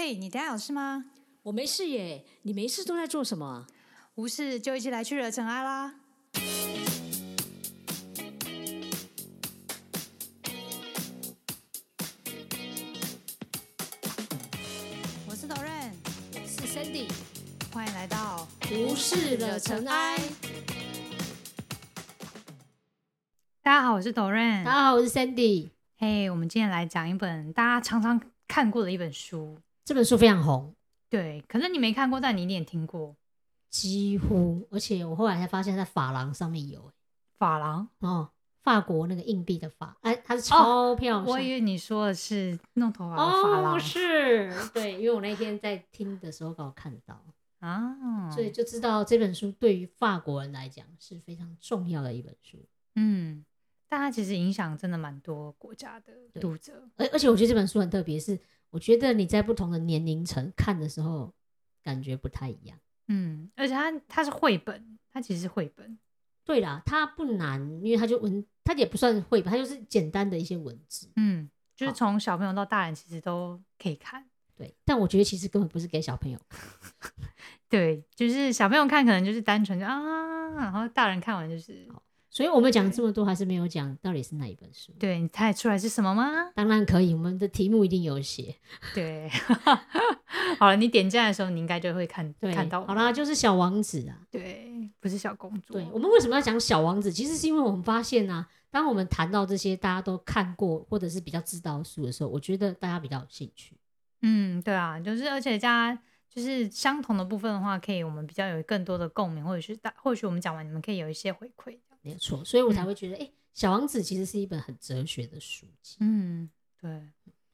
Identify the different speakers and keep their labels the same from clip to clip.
Speaker 1: 嘿，你等下有事吗？
Speaker 2: 我没事耶，你没事都在做什么啊？
Speaker 1: 无事就一起来去惹尘埃啦！我是 Doren，
Speaker 2: 是 Sandy，
Speaker 1: 欢迎来到
Speaker 2: 无事惹尘埃。
Speaker 1: 大家好，我是 Doren。
Speaker 2: 大家好，我是 Sandy。
Speaker 1: 嘿，我们今天来讲一本大家常常看过的一本书。
Speaker 2: 这本书非常红，
Speaker 1: 对，可能你没看过，但你一定也听过。
Speaker 2: 几乎，而且我后来才发现，在法郎上面有
Speaker 1: 法郎
Speaker 2: 哦，法国那个硬币的法，哎，它是钞票上。
Speaker 1: 我以为你说的是弄头发的法郎，
Speaker 2: 哦，是对，因为我那天在听的时候刚好看到
Speaker 1: 啊，
Speaker 2: 所以就知道这本书对于法国人来讲是非常重要的一本书。
Speaker 1: 嗯，但它其实影响真的蛮多国家的读者，
Speaker 2: 而而且我觉得这本书很特别，是我觉得你在不同的年龄层看的时候，感觉不太一样。
Speaker 1: 嗯，而且它它是绘本，它其实是绘本。
Speaker 2: 对啦，它不难，因为它就文，它也不算绘本，它就是简单的一些文字。
Speaker 1: 嗯，就是从小朋友到大人其实都可以看。
Speaker 2: 对，但我觉得其实根本不是给小朋友。
Speaker 1: 对，就是小朋友看可能就是单纯就啊，然后大人看完就是。
Speaker 2: 所以我们讲这么多，还是没有讲到底是哪一本书。
Speaker 1: 对你猜出来是什么吗？
Speaker 2: 当然可以，我们的题目一定有写。
Speaker 1: 对，好了，你点赞的时候，你应该就会看看到。
Speaker 2: 好啦，就是小王子啊。
Speaker 1: 对，不是小公主。
Speaker 2: 对，我们为什么要讲小王子？其实是因为我们发现啊，当我们谈到这些大家都看过或者是比较知道的书的时候，我觉得大家比较有兴趣。
Speaker 1: 嗯，对啊，就是而且加就是相同的部分的话，可以我们比较有更多的共鸣，或者是大或许我们讲完，你们可以有一些回馈。
Speaker 2: 没错，所以我才会觉得，哎，小王子其实是一本很哲学的书籍。
Speaker 1: 嗯，对。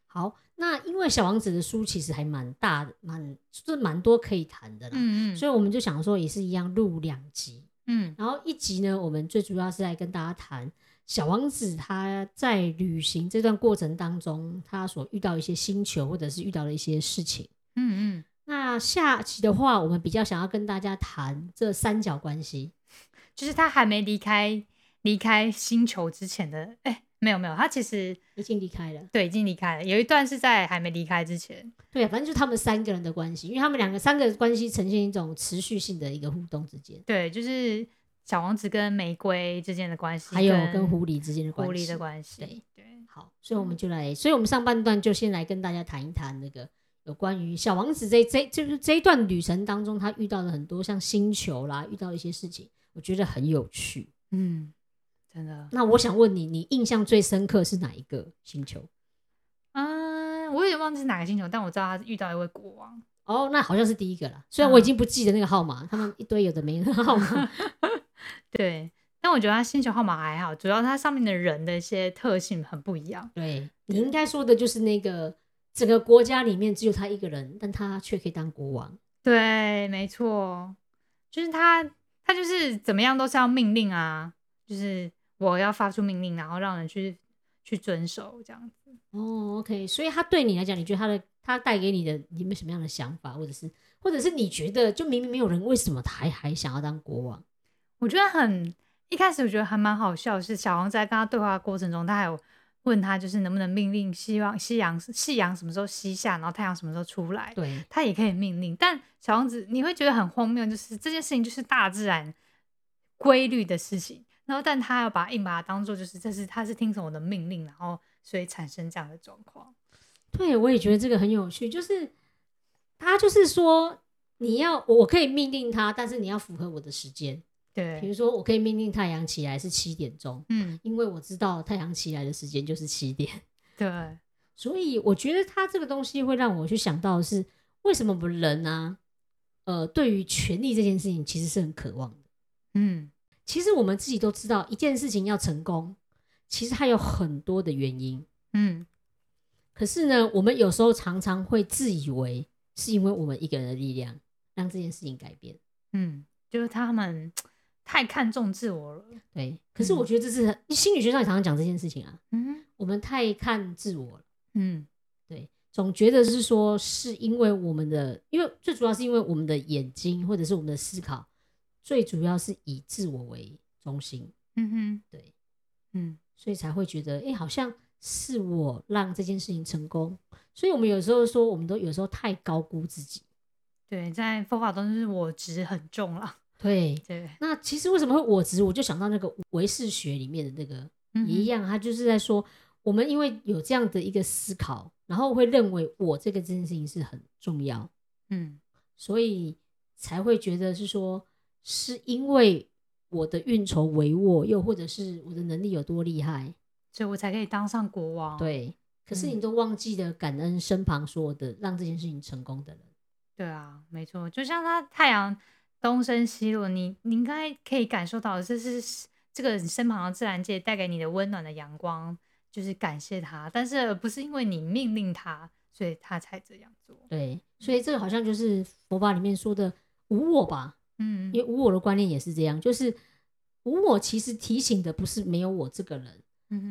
Speaker 2: 好，那因为小王子的书其实还蛮大的，蛮就是蛮多可以谈的啦。嗯嗯。所以我们就想说，也是一样录两集。嗯。然后一集呢，我们最主要是来跟大家谈小王子他在旅行这段过程当中，他所遇到一些星球或者是遇到的一些事情。嗯嗯。那下集的话，我们比较想要跟大家谈这三角关系。
Speaker 1: 就是他还没离开离开星球之前的，哎，没有没有，他其实
Speaker 2: 已经离开了，
Speaker 1: 对，已经离开了。有一段是在还没离开之前，
Speaker 2: 对，反正就是他们三个人的关系，因为他们两个三个关系呈现一种持续性的一个互动之间，
Speaker 1: 对，就是小王子跟玫瑰之间的关系，
Speaker 2: 还有跟狐狸之间的关
Speaker 1: 系，狐狸的关系，
Speaker 2: 对对。好，所以我们就来，所以我们上半段就先来跟大家谈一谈那个有关于小王子这这就是这一段旅程当中，他遇到了很多像星球啦，遇到一些事情。我觉得很有趣，
Speaker 1: 嗯，真的。
Speaker 2: 那我想问你，你印象最深刻是哪一个星球？
Speaker 1: 嗯，我有点忘记是哪个星球，但我知道他遇到一位国王。
Speaker 2: 哦，那好像是第一个了。虽然我已经不记得那个号码，他们一堆有的没的号码。
Speaker 1: 对，但我觉得他星球号码还好，主要它上面的人的一些特性很不一样。
Speaker 2: 对你应该说的就是那个整个国家里面只有他一个人，但他却可以当国王。
Speaker 1: 对，没错，就是他。他就是怎么样都是要命令啊，就是我要发出命令，然后让人去去遵守这样子。
Speaker 2: 哦，OK，所以他对你来讲，你觉得他的他带给你的你们什么样的想法，或者是或者是你觉得就明明没有人，为什么他还还想要当国王？
Speaker 1: 我觉得很一开始我觉得还蛮好笑，是小王在跟他对话过程中，他还有。问他就是能不能命令，希望夕阳夕阳什么时候西下，然后太阳什么时候出来？
Speaker 2: 对，
Speaker 1: 他也可以命令。但小王子你会觉得很荒谬，就是这件事情就是大自然规律的事情，然后但他要把硬把它当做就是这是他是听从我的命令，然后所以产生这样的状况。
Speaker 2: 对，我也觉得这个很有趣，就是他就是说你要我可以命令他，但是你要符合我的时间。
Speaker 1: 对，
Speaker 2: 比如说我可以命令太阳起来是七点钟，嗯，因为我知道太阳起来的时间就是七点。
Speaker 1: 对，
Speaker 2: 所以我觉得它这个东西会让我去想到的是，为什么我们人呢？呃，对于权力这件事情其实是很渴望的。嗯，其实我们自己都知道，一件事情要成功，其实它有很多的原因。嗯，可是呢，我们有时候常常会自以为是因为我们一个人的力量让这件事情改变。
Speaker 1: 嗯，就是他们。太看重自我了，
Speaker 2: 对。可是我觉得这是心理学上也常常讲这件事情啊。嗯，我们太看自我了。嗯，对，总觉得是说是因为我们的，因为最主要是因为我们的眼睛或者是我们的思考，最主要是以自我为中心。嗯哼，对，嗯，所以才会觉得，哎，好像是我让这件事情成功。所以，我们有时候说，我们都有时候太高估自己。
Speaker 1: 对，在佛法中是我执很重了。
Speaker 2: 对
Speaker 1: 对。
Speaker 2: 那其实为什么会我执？我就想到那个唯识学里面的那个一样，他就是在说，我们因为有这样的一个思考，然后会认为我这个这件事情是很重要，嗯，所以才会觉得是说，是因为我的运筹帷幄，又或者是我的能力有多厉害，
Speaker 1: 所以我才可以当上国王。
Speaker 2: 对。可是你都忘记了感恩身旁所有的让这件事情成功的人。
Speaker 1: 对啊，没错，就像他太阳东升西落，你你应该可以感受到这是这个身旁的自然界带给你的温暖的阳光，就是感谢他，但是不是因为你命令他，所以他才这样做。
Speaker 2: 对，所以这个好像就是佛法里面说的无我吧？嗯，因为无我的观念也是这样，就是无我其实提醒的不是没有我这个人，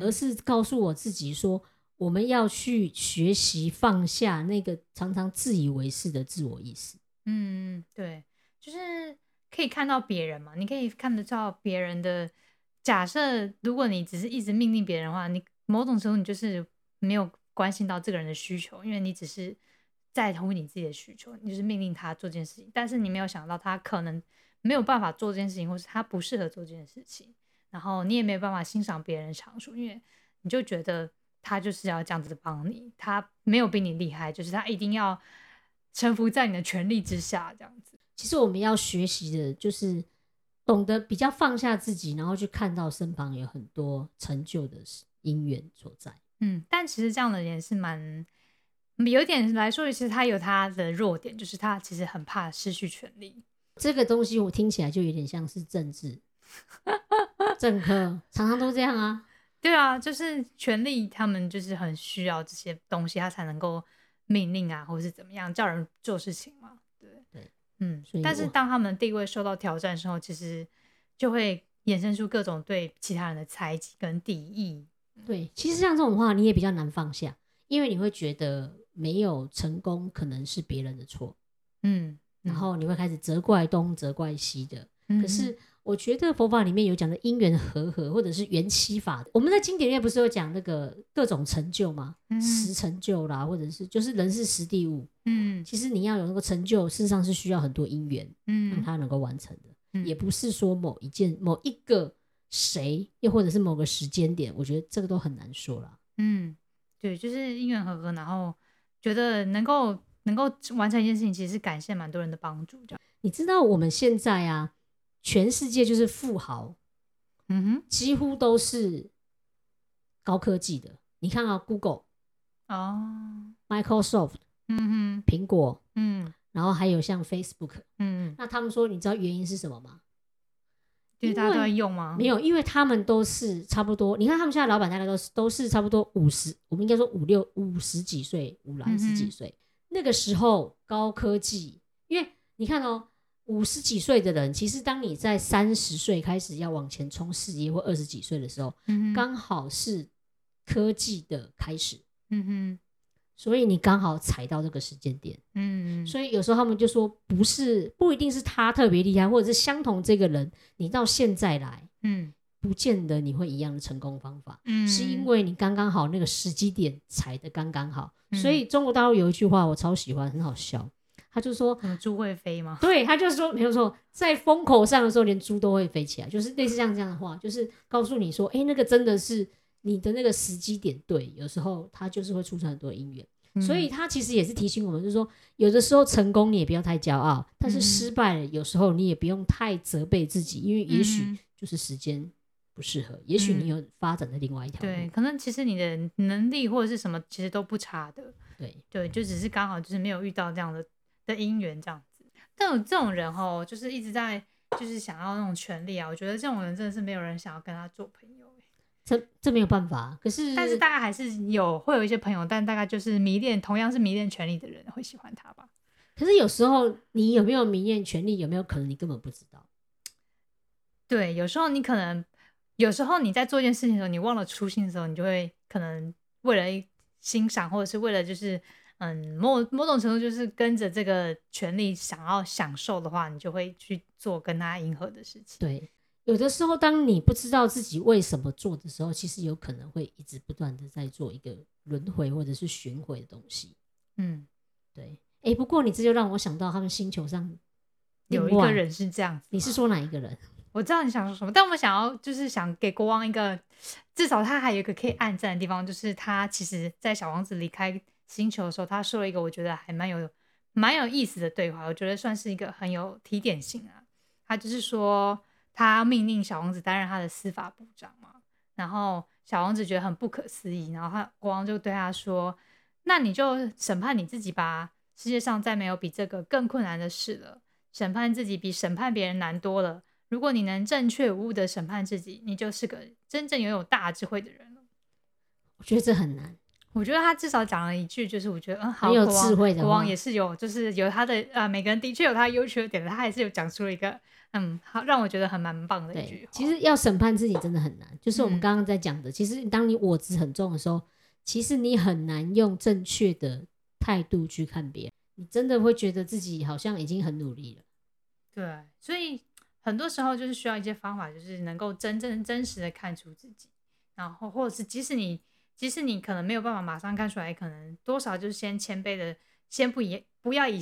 Speaker 2: 而是告诉我自己说。我们要去学习放下那个常常自以为是的自我意识。
Speaker 1: 嗯，对，就是可以看到别人嘛，你可以看得到别人的。假设如果你只是一直命令别人的话，你某种程度你就是没有关心到这个人的需求，因为你只是在乎你自己的需求，你就是命令他做这件事情，但是你没有想到他可能没有办法做这件事情，或是他不适合做这件事情，然后你也没有办法欣赏别人的长处，因为你就觉得。他就是要这样子帮你，他没有比你厉害，就是他一定要臣服在你的权力之下，这样子。
Speaker 2: 其实我们要学习的就是懂得比较放下自己，然后去看到身旁有很多成就的因缘所在。
Speaker 1: 嗯，但其实这样的人是蛮有点来说，其实他有他的弱点，就是他其实很怕失去权力。
Speaker 2: 这个东西我听起来就有点像是政治，政客常常都这样啊。
Speaker 1: 对啊，就是权力，他们就是很需要这些东西，他才能够命令啊，或者是怎么样叫人做事情嘛。嗯。但是当他们的地位受到挑战的时候，其实就会衍生出各种对其他人的猜忌跟敌意。
Speaker 2: 对，其实像这种话，你也比较难放下，因为你会觉得没有成功可能是别人的错，嗯，然后你会开始责怪东责怪西的。可是。我觉得佛法里面有讲的因缘和合，或者是缘起法。我们在经典里面不是有讲那个各种成就吗？十成就啦，或者是就是人是实地物。嗯，其实你要有那个成就，事实上是需要很多因缘，嗯，让它能够完成的。嗯，也不是说某一件、某一个谁，又或者是某个时间点，我觉得这个都很难说了。
Speaker 1: 嗯，对，就是因缘和合，然后觉得能够能够完成一件事情，其实是感谢蛮多人的帮助。这样，
Speaker 2: 你知道我们现在啊。全世界就是富豪，嗯哼，几乎都是高科技的。你看啊，Google，哦，Microsoft，嗯哼，苹果，嗯，然后还有像 Facebook，嗯，那他们说，你知道原因是什么吗？
Speaker 1: 因为大家都在用吗？
Speaker 2: 没有，因为他们都是差不多。你看他们现在老板大概都是都是差不多五十，我们应该说五六五十几岁，五来十几岁。那个时候高科技，因为你看哦。五十几岁的人，其实当你在三十岁开始要往前冲事业，或二十几岁的时候，刚好是科技的开始。嗯哼，所以你刚好踩到这个时间点。嗯，所以有时候他们就说，不是不一定是他特别厉害，或者是相同这个人，你到现在来，嗯，不见得你会一样的成功方法。嗯，是因为你刚刚好那个时机点踩的刚刚好。所以中国大陆有一句话我超喜欢，很好笑。他就说：“
Speaker 1: 猪会飞吗？”
Speaker 2: 对，他就说没有错，在风口上的时候，连猪都会飞起来，就是类似这样这样的话，就是告诉你说：“哎，那个真的是你的那个时机点对，有时候它就是会出现很多姻缘。”所以他其实也是提醒我们，就是说，有的时候成功你也不要太骄傲，但是失败了，有时候你也不用太责备自己，因为也许就是时间不适合，也许你有发展的另外一条路。
Speaker 1: 对，可能其实你的能力或者是什么，其实都不差的。
Speaker 2: 对
Speaker 1: 对，就只是刚好就是没有遇到这样的。的姻缘这样子，但有这种人哦，就是一直在就是想要那种权利啊。我觉得这种人真的是没有人想要跟他做朋友
Speaker 2: 这这没有办法。可是，
Speaker 1: 但是大概还是有会有一些朋友，但大概就是迷恋同样是迷恋权力的人会喜欢他吧。
Speaker 2: 可是有时候你有没有迷恋权力，有没有可能你根本不知道？
Speaker 1: 对，有时候你可能有时候你在做一件事情的时候，你忘了初心的时候，你就会可能为了欣赏，或者是为了就是。嗯，某某种程度就是跟着这个权利想要享受的话，你就会去做跟他迎合的事情。
Speaker 2: 对，有的时候，当你不知道自己为什么做的时候，其实有可能会一直不断的在做一个轮回或者是巡回的东西。嗯，对。哎，不过你这就让我想到他们星球上
Speaker 1: 有一个人是这样子。
Speaker 2: 你是说哪一个人？
Speaker 1: 我知道你想说什么，但我们想要就是想给国王一个，至少他还有一个可以暗赞的地方，就是他其实，在小王子离开星球的时候，他说了一个我觉得还蛮有蛮有意思的对话，我觉得算是一个很有提点性啊。他就是说。他命令小王子担任他的司法部长嘛，然后小王子觉得很不可思议，然后他国王就对他说：“那你就审判你自己吧，世界上再没有比这个更困难的事了。审判自己比审判别人难多了。如果你能正确无误的审判自己，你就是个真正拥有大智慧的人了。”
Speaker 2: 我觉得这很难。
Speaker 1: 我觉得他至少讲了一句，就是我觉得嗯，
Speaker 2: 好有智慧的
Speaker 1: 国王也是有，就是有他的呃，每个人的确有他优缺点的，他还是有讲出了一个。嗯，好，让我觉得很蛮棒的一句。
Speaker 2: 其实要审判自己真的很难，就是我们刚刚在讲的。其实当你我执很重的时候，其实你很难用正确的态度去看别人。你真的会觉得自己好像已经很努力了。
Speaker 1: 对，所以很多时候就是需要一些方法，就是能够真正真实的看出自己，然后或者是即使你即使你可能没有办法马上看出来，可能多少就是先谦卑的，先不以不要以。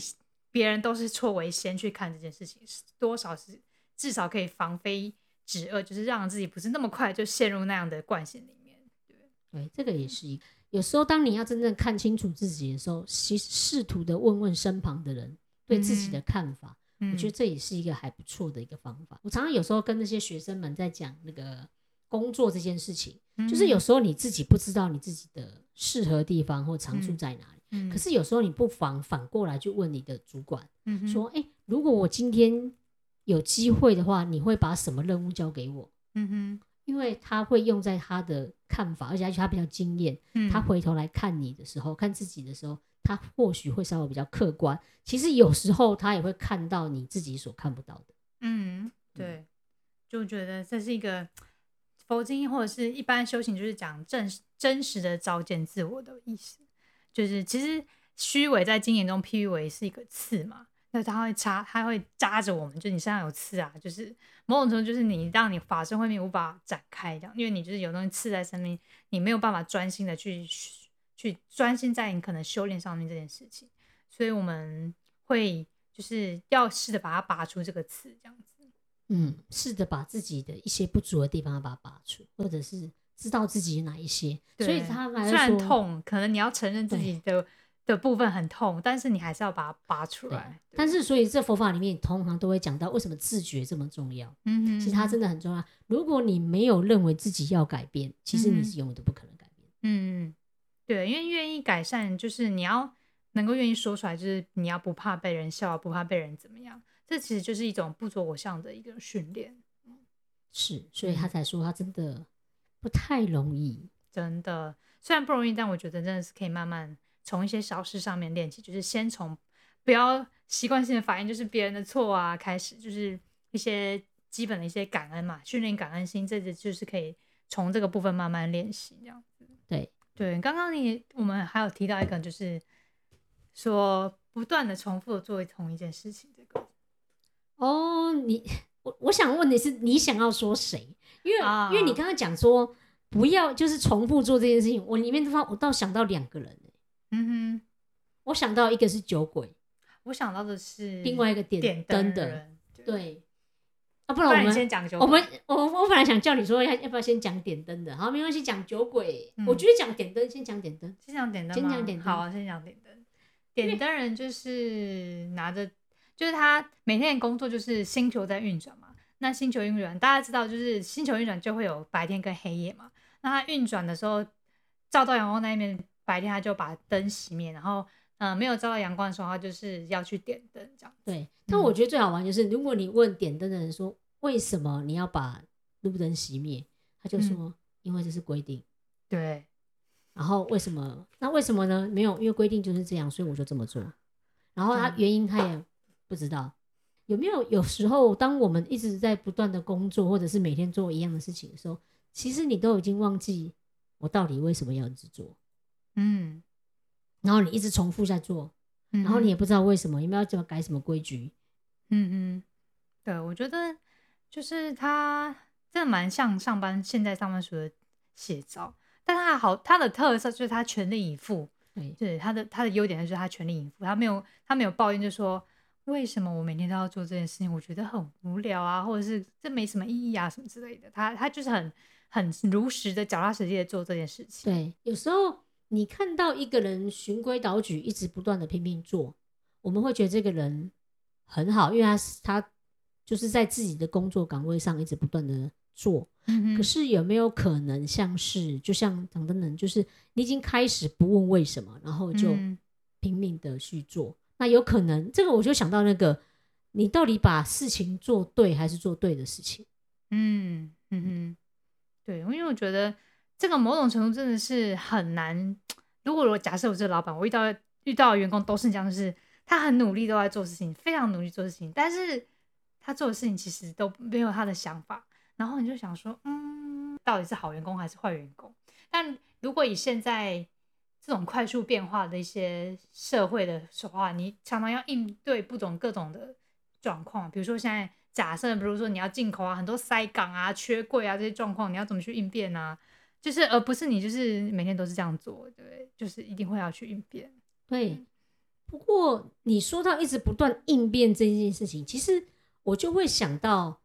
Speaker 1: 别人都是错为先去看这件事情，是多少是至少可以防非止恶，就是让自己不是那么快就陷入那样的惯性里面。对，
Speaker 2: 对，这个也是一。有时候当你要真正看清楚自己的时候，其实试图的问问身旁的人对自己的看法，我觉得这也是一个还不错的一个方法。我常常有时候跟那些学生们在讲那个工作这件事情，就是有时候你自己不知道你自己的适合地方或长处在哪里。可是有时候你不妨反过来去问你的主管，说：“哎，如果我今天有机会的话，你会把什么任务交给我？”嗯哼，因为他会用在他的看法，而且而且他比较经验，他回头来看你的时候，看自己的时候，他或许会稍微比较客观。其实有时候他也会看到你自己所看不到的。
Speaker 1: 嗯，对，就觉得这是一个佛经或者是一般修行，就是讲正真实的照见自我的意思。就是其实虚伪在经典中譬喻为是一个刺嘛，那它会插，它会扎着我们，就你身上有刺啊，就是某种程度就是你让你法身慧命无法展开这样，因为你就是有东西刺在身边，你没有办法专心的去去专心在你可能修炼上面这件事情，所以我们会就是要试着把它拔出这个刺这样子，
Speaker 2: 嗯，试着把自己的一些不足的地方把它拔出，或者是。知道自己哪一些，所以他
Speaker 1: 虽然痛，可能你要承认自己的的部分很痛，但是你还是要把它拔出来。
Speaker 2: 但是，所以这佛法里面通常都会讲到为什么自觉这么重要。嗯哼，其实它真的很重要。如果你没有认为自己要改变，其实你是永远都不可能改变。
Speaker 1: 嗯，对，因为愿意改善，就是你要能够愿意说出来，就是你要不怕被人笑，不怕被人怎么样。这其实就是一种不着我相的一个训练。
Speaker 2: 是，所以他才说他真的。不太容易，
Speaker 1: 真的。虽然不容易，但我觉得真的是可以慢慢从一些小事上面练起，就是先从不要习惯性的反应，就是别人的错啊开始，就是一些基本的一些感恩嘛，训练感恩心，这个就是可以从这个部分慢慢练习这样子。
Speaker 2: 对
Speaker 1: 对，刚刚你我们还有提到一个，就是说不断的重复的做同一件事情，这个。
Speaker 2: 哦，你我我想问的是，你想要说谁？因为因为你刚刚讲说不要就是重复做这件事情，我里面的话我倒想到两个人嗯哼，我想到一个是酒鬼，
Speaker 1: 我想到的是
Speaker 2: 另外一个点灯
Speaker 1: 的人，
Speaker 2: 对。啊，不然我们
Speaker 1: 先讲酒鬼，
Speaker 2: 我们我我本来想叫你说要要不要先讲点灯的，好，没关系，讲酒鬼。我觉得讲点灯，先讲点灯，
Speaker 1: 先讲点灯，
Speaker 2: 先讲点灯，
Speaker 1: 好，先讲点灯。点灯人就是拿着，就是他每天的工作就是星球在运转嘛。那星球运转，大家知道，就是星球运转就会有白天跟黑夜嘛。那它运转的时候，照到阳光那一面，白天它就把灯熄灭，然后，嗯，没有照到阳光的时候，它就是要去点灯这样。
Speaker 2: 对。但我觉得最好玩就是，如果你问点灯的人说，为什么你要把路灯熄灭，他就说，因为这是规定。
Speaker 1: 对。
Speaker 2: 然后为什么？那为什么呢？没有，因为规定就是这样，所以我就这么做。然后他原因他也不知道。有没有有时候，当我们一直在不断的工作，或者是每天做一样的事情的时候，其实你都已经忘记我到底为什么要一直做，嗯，然后你一直重复在做，然后你也不知道为什么，有没有怎么改什么规矩，
Speaker 1: 嗯嗯，对，我觉得就是他真的蛮像上班现在上班族的写照，但他好他的特色就是他全力以赴，
Speaker 2: 对，
Speaker 1: 对他的他的优点就是他全力以赴，他没有他没有抱怨，就说为什么我每天都要做这件事情，我觉得很无聊啊，或者是这没什么意义啊什么之类的，他他就是很很如实的脚踏实地的做这件事情。
Speaker 2: 对，有时候你看到一个人循规蹈矩，一直不断的拼命做，我们会觉得这个人很好，因为他是他。就是在自己的工作岗位上一直不断的做，可是有没有可能像是就像等等等，就是你已经开始不问为什么，然后就拼命的去做？那有可能这个我就想到那个，你到底把事情做对还是做对的事情？
Speaker 1: 嗯嗯嗯，对，因为我觉得这个某种程度真的是很难。如果我假设我这个老板，我遇到遇到的员工都是这样，就是他很努力都在做事情，非常努力做事情，但是。他做的事情其实都没有他的想法，然后你就想说，嗯，到底是好员工还是坏员工？但如果以现在这种快速变化的一些社会的话，你常常要应对不同各种的状况，比如说现在假设，比如说你要进口啊，很多塞港啊、缺柜啊这些状况，你要怎么去应变啊？就是而不是你就是每天都是这样做，对，就是一定会要去应变。
Speaker 2: 对，不过你说到一直不断应变这件事情，其实。我就会想到，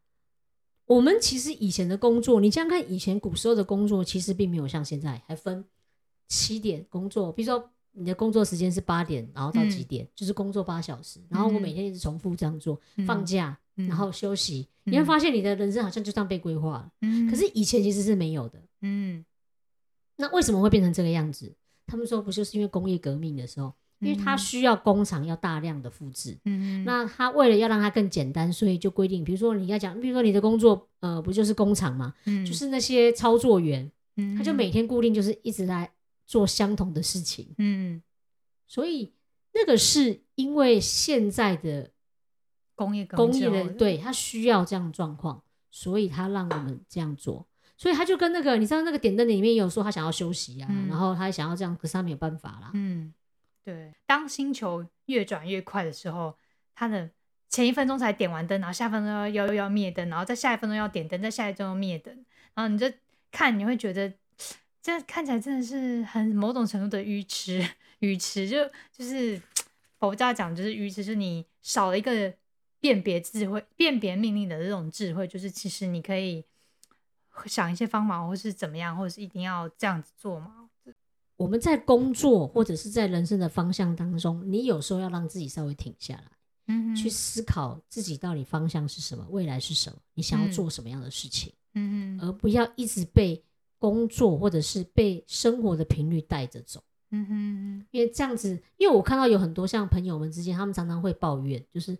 Speaker 2: 我们其实以前的工作，你这样看，以前古时候的工作其实并没有像现在还分七点工作，比如说你的工作时间是八点，然后到几点，就是工作八小时，然后我每天一直重复这样做，放假然后休息，你会发现你的人生好像就这样被规划了。嗯，可是以前其实是没有的。嗯，那为什么会变成这个样子？他们说不就是因为工业革命的时候？因为它需要工厂要大量的复制，嗯那他为了要让它更简单，所以就规定，比如说你要讲，比如说你的工作，呃，不就是工厂嘛，嗯，就是那些操作员，嗯，他就每天固定就是一直在做相同的事情，嗯，所以那个是因为现在的
Speaker 1: 工业
Speaker 2: 工业的对他需要这样状况，所以他让我们这样做，所以他就跟那个你知道那个点灯里面有说他想要休息啊，然后他想要这样，可是他没有办法啦，嗯。
Speaker 1: 对，当星球越转越快的时候，他的前一分钟才点完灯，然后下分钟要要要灭灯，然后在下一分钟要点灯，在下一分钟灭灯，然后你就看，你会觉得这看起来真的是很某种程度的愚痴，愚痴就就是佛家讲就是愚痴，就是你少了一个辨别智慧、辨别命令的这种智慧，就是其实你可以想一些方法，或是怎么样，或者是一定要这样子做嘛？
Speaker 2: 我们在工作或者是在人生的方向当中，你有时候要让自己稍微停下来，嗯，去思考自己到底方向是什么，未来是什么，你想要做什么样的事情，嗯而不要一直被工作或者是被生活的频率带着走，嗯哼，因为这样子，因为我看到有很多像朋友们之间，他们常常会抱怨，就是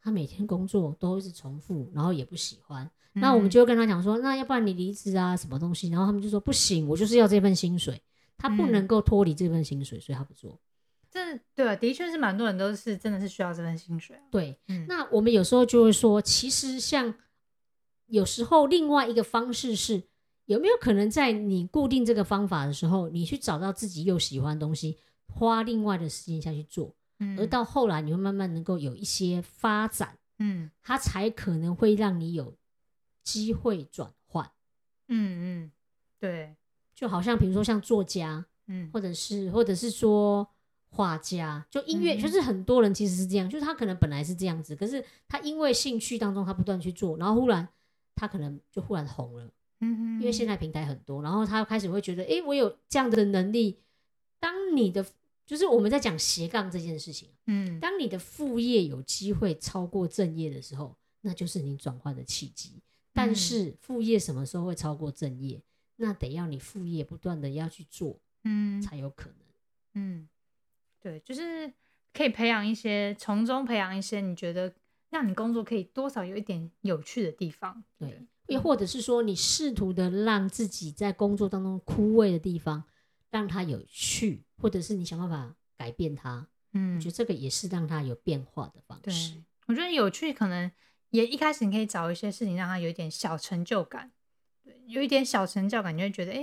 Speaker 2: 他每天工作都一直重复，然后也不喜欢，那我们就会跟他讲说，那要不然你离职啊，什么东西，然后他们就说不行，我就是要这份薪水。他不能够脱离这份薪水，所以他不做。
Speaker 1: 这对，的确是蛮多人都是真的是需要这份薪水。
Speaker 2: 对，那我们有时候就会说，其实像有时候另外一个方式是，有没有可能在你固定这个方法的时候，你去找到自己又喜欢的东西，花另外的时间下去做，而到后来你会慢慢能够有一些发展，嗯，它才可能会让你有机会转换。
Speaker 1: 嗯嗯，对。
Speaker 2: 就好像比如说像作家，嗯，或者是或者是说画家，就音乐，就是很多人其实是这样，就是他可能本来是这样子，可是他因为兴趣当中他不断去做，然后忽然他可能就忽然红了，嗯哼，因为现在平台很多，然后他开始会觉得，哎，我有这样的能力。当你的就是我们在讲斜杠这件事情，嗯，当你的副业有机会超过正业的时候，那就是你转换的契机。但是副业什么时候会超过正业？那得要你副业不断的要去做，嗯，才有可能，
Speaker 1: 嗯，对，就是可以培养一些，从中培养一些你觉得让你工作可以多少有一点有趣的地方，
Speaker 2: 对，又或者是说你试图的让自己在工作当中枯萎的地方让它有趣，或者是你想办法改变它，嗯，我觉得这个也是让它有变化的方式。
Speaker 1: 我觉得有趣可能也一开始你可以找一些事情让它有一点小成就感。有一点小成就感，你会觉得，哎，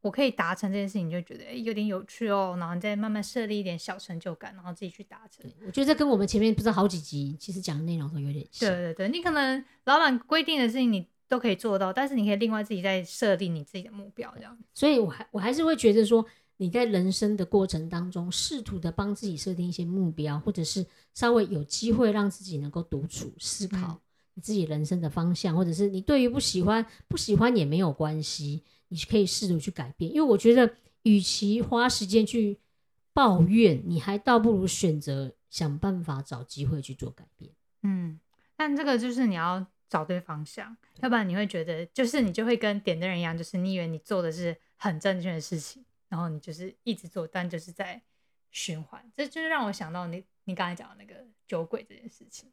Speaker 1: 我可以达成这件事情，你就觉得哎有点有趣哦，然后你再慢慢设立一点小成就感，然后自己去达成。
Speaker 2: 我觉得这跟我们前面不是好几集其实讲的内容都有点像。
Speaker 1: 对对对，你可能老板规定的事情你都可以做到，但是你可以另外自己再设定你自己的目标，这样。
Speaker 2: 所以我还我还是会觉得说，你在人生的过程当中，试图的帮自己设定一些目标，或者是稍微有机会让自己能够独处思考你自己人生的方向，或者是你对于不喜欢不喜欢也没有关系。你可以试图去改变，因为我觉得，与其花时间去抱怨，你还倒不如选择想办法找机会去做改变。
Speaker 1: 嗯，但这个就是你要找对方向，要不然你会觉得，就是你就会跟点的人一样，就是你以为你做的是很正确的事情，然后你就是一直做，但就是在循环。这就是让我想到你你刚才讲的那个酒鬼这件事情。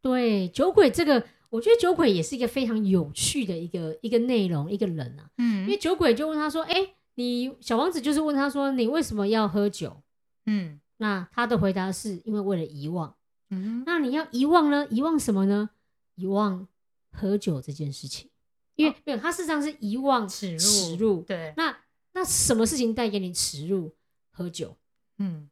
Speaker 2: 对，酒鬼这个。我觉得酒鬼也是一个非常有趣的一个一个内容，一个人啊。嗯，因为酒鬼就问他说：“哎，你小王子就是问他说，你为什么要喝酒？”嗯，那他的回答是因为为了遗忘。嗯，那你要遗忘呢？遗忘什么呢？遗忘喝酒这件事情。因为没有，他事实上是遗忘
Speaker 1: 耻
Speaker 2: 耻辱。
Speaker 1: 对，
Speaker 2: 那那什么事情带给你耻辱？喝酒。嗯，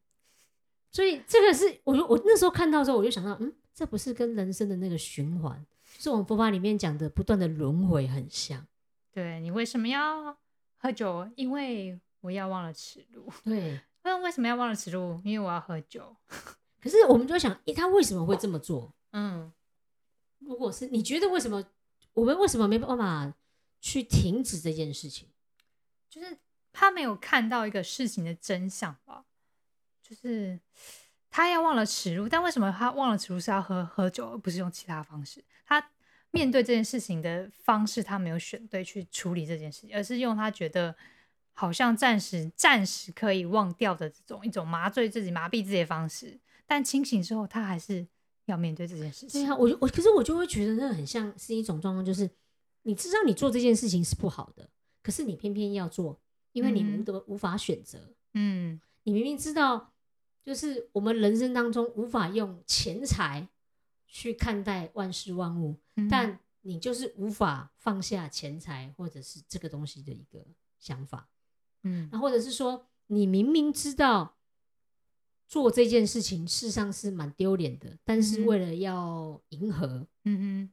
Speaker 2: 所以这个是我我那时候看到的时候，我就想到，嗯，这不是跟人生的那个循环。是我们佛法里面讲的不断的轮回很像，
Speaker 1: 对你为什么要喝酒？因为我要忘了耻辱。
Speaker 2: 对，
Speaker 1: 那 为什么要忘了耻辱？因为我要喝酒。
Speaker 2: 可是我们就想，他为什么会这么做？嗯，如果是你觉得为什么我们为什么没办法去停止这件事情？
Speaker 1: 就是他没有看到一个事情的真相吧？就是他要忘了耻辱，但为什么他忘了耻辱是要喝喝酒，而不是用其他方式？他面对这件事情的方式，他没有选对去处理这件事情，而是用他觉得好像暂时暂时可以忘掉的这种一种麻醉自己、麻痹自己的方式。但清醒之后，他还是要面对这件事情。
Speaker 2: 对啊，我我可是我就会觉得那很像是一种状况，就是你知道你做这件事情是不好的，可是你偏偏要做，因为你无得无法选择。嗯，你明明知道，就是我们人生当中无法用钱财。去看待万事万物，但你就是无法放下钱财或者是这个东西的一个想法，嗯，那或者是说你明明知道做这件事情事实上是蛮丢脸的，但是为了要迎合，嗯哼，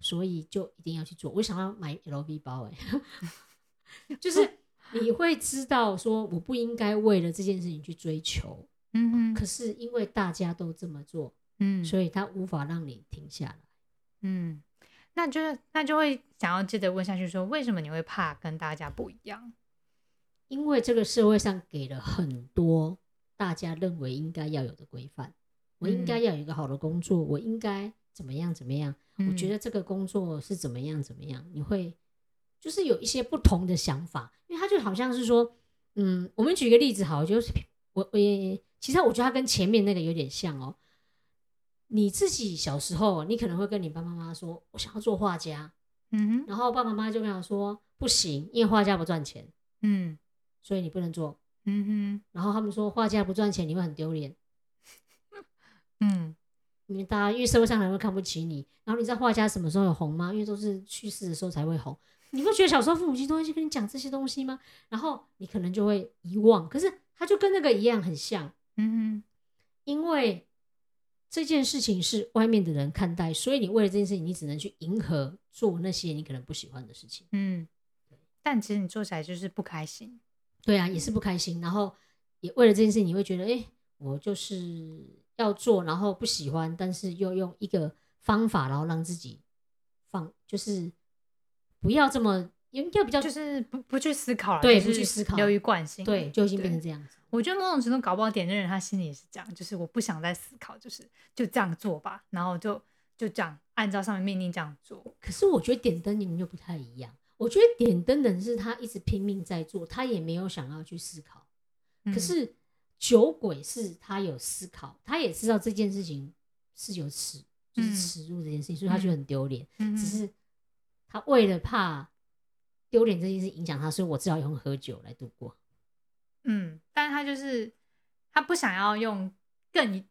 Speaker 2: 所以就一定要去做。我想要买 LV 包，哎，就是你会知道说我不应该为了这件事情去追求，嗯哼，可是因为大家都这么做。嗯，所以他无法让你停下来。
Speaker 1: 嗯，那就是那就会想要接着问下去，说为什么你会怕跟大家不一样？
Speaker 2: 因为这个社会上给了很多大家认为应该要有的规范。我应该要有一个好的工作，我应该怎么样怎么样？我觉得这个工作是怎么样怎么样？你会就是有一些不同的想法，因为他就好像是说，嗯，我们举个例子，好，就是我我也其实我觉得他跟前面那个有点像哦。你自己小时候，你可能会跟你爸爸妈妈说：“我想要做画家。”嗯哼，然后爸爸妈妈就跟他说：“不行，因为画家不赚钱。”嗯，所以你不能做。嗯哼，然后他们说画家不赚钱，你会很丢脸。嗯，因为大家因为社会上人会看不起你。然后你知道画家什么时候有红吗？因为都是去世的时候才会红。你会觉得小时候父母亲都会去跟你讲这些东西吗？然后你可能就会遗忘。可是他就跟那个一样，很像。嗯哼，因为。这件事情是外面的人看待，所以你为了这件事情，你只能去迎合做那些你可能不喜欢的事情。嗯，
Speaker 1: 但其实你做起来就是不开心。
Speaker 2: 对啊，也是不开心。然后也为了这件事情，你会觉得，哎，我就是要做，然后不喜欢，但是又用一个方法，然后让自己放，就是不要这么。应该比较
Speaker 1: 就是不不去思考了，
Speaker 2: 对，不去思考，
Speaker 1: 流于惯性，
Speaker 2: 对，就已经变成这样子。
Speaker 1: 我觉得某种程度搞不好点的人，他心里也是这样，就是我不想再思考，就是就这样做吧，然后就就这样按照上面命令这样做。
Speaker 2: 可是我觉得点灯你们又不太一样，我觉得点灯的人是他一直拼命在做，他也没有想要去思考。可是酒鬼是他有思考，他也知道这件事情是有耻，就是耻辱这件事情，所以他觉得很丢脸。只是他为了怕。丢脸这件事影响他，所以我只好用喝酒来度过。
Speaker 1: 嗯，但是他就是他不想要用更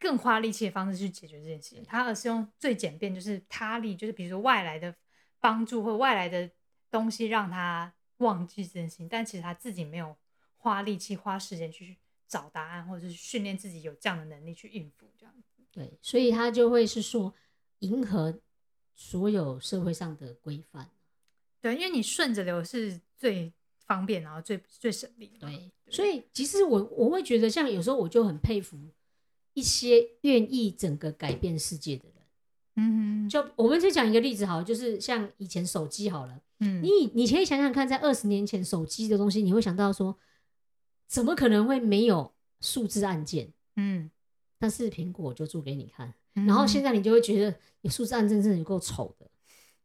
Speaker 1: 更花力气的方式去解决这件事情，他而是用最简便，就是他力，就是比如说外来的帮助或外来的东西让他忘记这件事情，但其实他自己没有花力气、花时间去找答案，或者是训练自己有这样的能力去应付这样子。
Speaker 2: 对，所以他就会是说迎合所有社会上的规范。
Speaker 1: 对，因为你顺着流是最方便，然后最最省力。
Speaker 2: 对，所以其实我我会觉得，像有时候我就很佩服一些愿意整个改变世界的人。嗯，就我们就讲一个例子好，就是像以前手机好了。嗯，你你可以想想看，在二十年前手机的东西，你会想到说，怎么可能会没有数字按键？嗯，但是苹果就做给你看，然后现在你就会觉得，你数字按键真的有够丑的。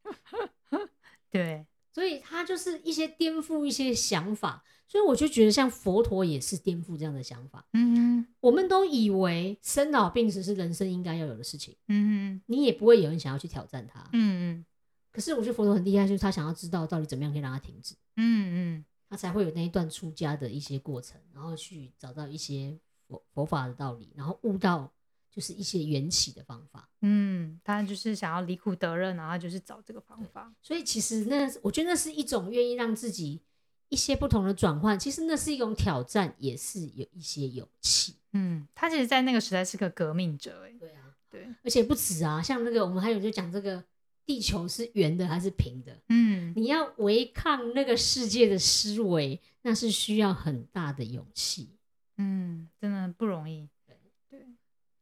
Speaker 1: 对，
Speaker 2: 所以它就是一些颠覆一些想法，所以我就觉得像佛陀也是颠覆这样的想法。嗯，我们都以为生老病死是人生应该要有的事情。嗯，你也不会有人想要去挑战它。嗯嗯。可是我觉得佛陀很厉害，就是他想要知道到底怎么样可以让它停止。嗯嗯，他才会有那一段出家的一些过程，然后去找到一些佛佛法的道理，然后悟到就是一些缘起的方法。
Speaker 1: 嗯，他就是想要离苦得乐，然后就是找这个方法。
Speaker 2: 所以其实那我觉得那是一种愿意让自己一些不同的转换，其实那是一种挑战，也是有一些勇气。
Speaker 1: 嗯，他其实，在那个时代是个革命者。哎，
Speaker 2: 对啊，
Speaker 1: 对，
Speaker 2: 而且不止啊，像那个我们还有就讲这个。地球是圆的还是平的？嗯，你要违抗那个世界的思维，那是需要很大的勇气。
Speaker 1: 嗯，真的不容易。对对，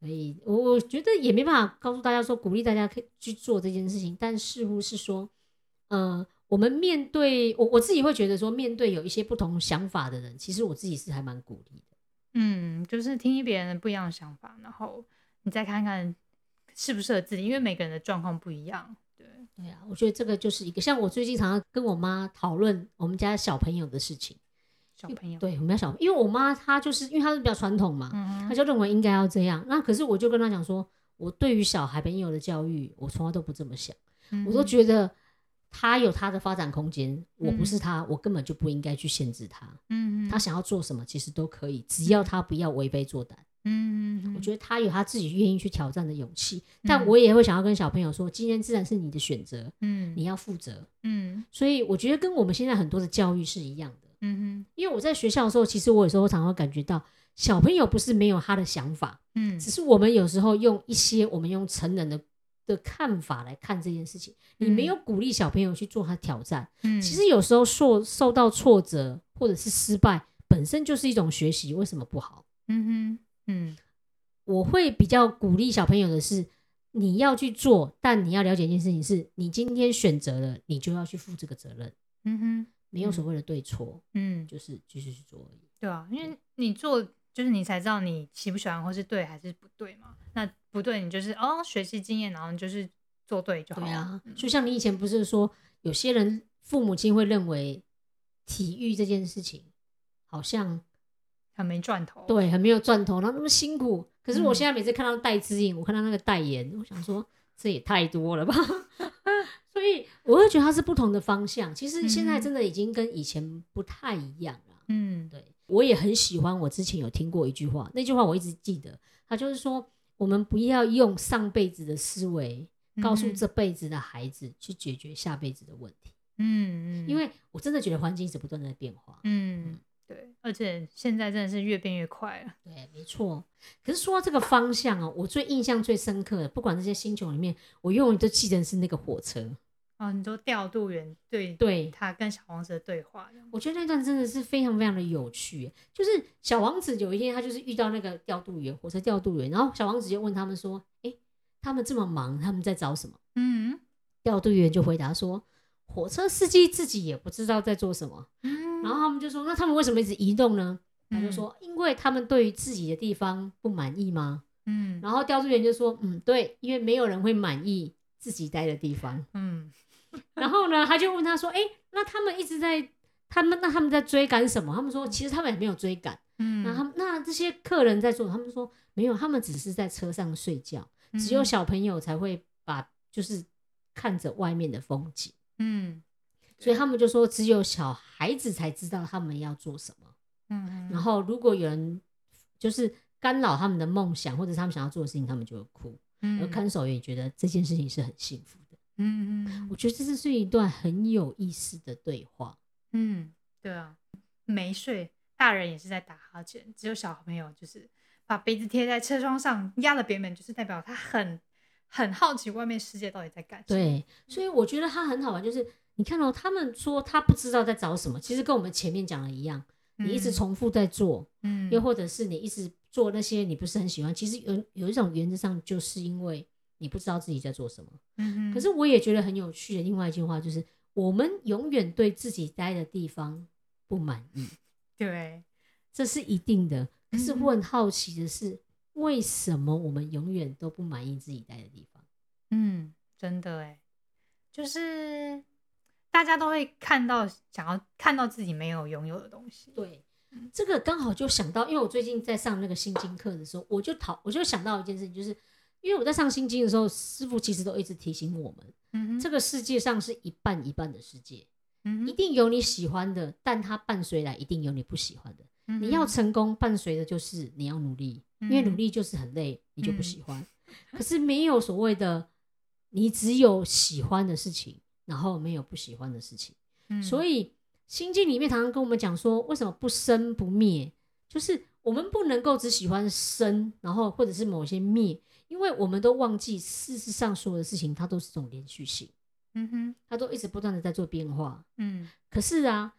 Speaker 2: 所以我我觉得也没办法告诉大家说鼓励大家可以去做这件事情，但似乎是说，呃，我们面对我我自己会觉得说，面对有一些不同想法的人，其实我自己是还蛮鼓励的。
Speaker 1: 嗯，就是听听别人的不一样的想法，然后你再看看适不适合自己，因为每个人的状况不一样。
Speaker 2: 对啊，我觉得这个就是一个像我最近常常跟我妈讨论我们家小朋友的事情。
Speaker 1: 小朋友，
Speaker 2: 对我们家小，因为我妈她就是因为她是比较传统嘛，她就认为应该要这样。那可是我就跟她讲说，我对于小孩朋友的教育，我从来都不这么想。我都觉得他有他的发展空间，我不是他，我根本就不应该去限制他。嗯。嗯，他想要做什么，其实都可以，只要他不要为非作歹。嗯，我觉得他有他自己愿意去挑战的勇气，但我也会想要跟小朋友说，今天自然是你的选择，嗯，你要负责，嗯，所以我觉得跟我们现在很多的教育是一样的，嗯哼，因为我在学校的时候，其实我有时候常常感觉到小朋友不是没有他的想法，嗯，只是我们有时候用一些我们用成人的的看法来看这件事情，你没有鼓励小朋友去做他挑战，嗯，其实有时候受受到挫折或者是失败本身就是一种学习，为什么不好？嗯哼。嗯，我会比较鼓励小朋友的是，你要去做，但你要了解一件事情，是你今天选择了，你就要去负这个责任。嗯哼，没有所谓的对错，嗯，就是继续去做而已。
Speaker 1: 对啊，因为你做，就是你才知道你喜不喜欢，或是对还是不对嘛。那不对，你就是哦，学习经验，然后就是做对就好。
Speaker 2: 对啊，就像你以前不是说，有些人父母亲会认为体育这件事情好像。
Speaker 1: 很没赚头，
Speaker 2: 对，很没有赚头，然后那么辛苦。可是我现在每次看到戴之颖，我看到那个代言，我想说这也太多了吧。所以我会觉得它是不同的方向。其实现在真的已经跟以前不太一样了。嗯，对，我也很喜欢。我之前有听过一句话，那句话我一直记得，他就是说，我们不要用上辈子的思维告诉这辈子的孩子去解决下辈子的问题。嗯嗯，因为我真的觉得环境一直不断在变化。嗯。
Speaker 1: 对，而且现在真的是越变越快了。
Speaker 2: 对，没错。可是说到这个方向哦，我最印象最深刻的，不管这些星球里面，我永远都记得是那个火车。
Speaker 1: 哦，你说调度员对
Speaker 2: 对，
Speaker 1: 他跟小王子的对话，
Speaker 2: 我觉得那段真的是非常非常的有趣。就是小王子有一天，他就是遇到那个调度员，火车调度员，然后小王子就问他们说：“哎，他们这么忙，他们在找什么？”嗯，调度员就回答说：“火车司机自己也不知道在做什么。”嗯然后他们就说：“那他们为什么一直移动呢？”他就说：“因为他们对于自己的地方不满意吗？”嗯，然后调度员就说：“嗯，对，因为没有人会满意自己待的地方。”嗯，然后呢，他就问他说：“哎，那他们一直在，他们那他们在追赶什么？”他们说：“其实他们也没有追赶。”嗯，那他们那这些客人在做，他们说没有，他们只是在车上睡觉，只有小朋友才会把就是看着外面的风景。嗯。所以他们就说，只有小孩子才知道他们要做什么。嗯，然后如果有人就是干扰他们的梦想，或者他们想要做的事情，他们就会哭。嗯，而看守员也觉得这件事情是很幸福的。嗯嗯，我觉得这是是一段很有意思的对话。
Speaker 1: 嗯，对啊，没睡，大人也是在打哈欠，只有小朋友就是把鼻子贴在车窗上压了扁扁，就是代表他很很好奇外面世界到底在干什
Speaker 2: 么。对，所以我觉得他很好玩，就是你看到他们说他不知道在找什么，其实跟我们前面讲的一样，你一直重复在做，嗯，又或者是你一直做那些你不是很喜欢，其实有有一种原则上就是因为你不知道自己在做什么。嗯可是我也觉得很有趣的另外一句话就是。我们永远对自己待的地方不满意，
Speaker 1: 对，
Speaker 2: 这是一定的。可是我很好奇的是，为什么我们永远都不满意自己待的地方？
Speaker 1: 嗯，真的哎，就是大家都会看到，想要看到自己没有拥有的东西。
Speaker 2: 对，这个刚好就想到，因为我最近在上那个心经课的时候，我就讨，我就想到一件事情，就是。因为我在上心经的时候，师傅其实都一直提醒我们，嗯这个世界上是一半一半的世界，嗯一定有你喜欢的，但它伴随来一定有你不喜欢的。你要成功，伴随的就是你要努力，因为努力就是很累，你就不喜欢。可是没有所谓的，你只有喜欢的事情，然后没有不喜欢的事情。所以心经里面常常跟我们讲说，为什么不生不灭？就是我们不能够只喜欢生，然后或者是某些灭。因为我们都忘记，事实上所有的事情它都是种连续性，嗯哼，它都一直不断的在做变化，嗯。可是啊，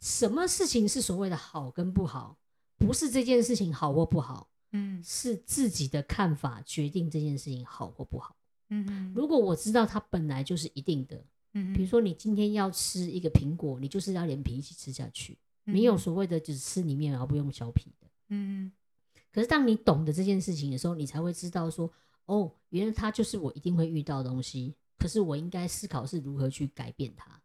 Speaker 2: 什么事情是所谓的好跟不好？不是这件事情好或不好，嗯，是自己的看法决定这件事情好或不好，嗯哼。如果我知道它本来就是一定的，嗯，比如说你今天要吃一个苹果，你就是要连皮一起吃下去，没有所谓的只吃里面而不用削皮的，嗯。可是，当你懂得这件事情的时候，你才会知道说，哦，原来它就是我一定会遇到的东西。可是，我应该思考是如何去改变它。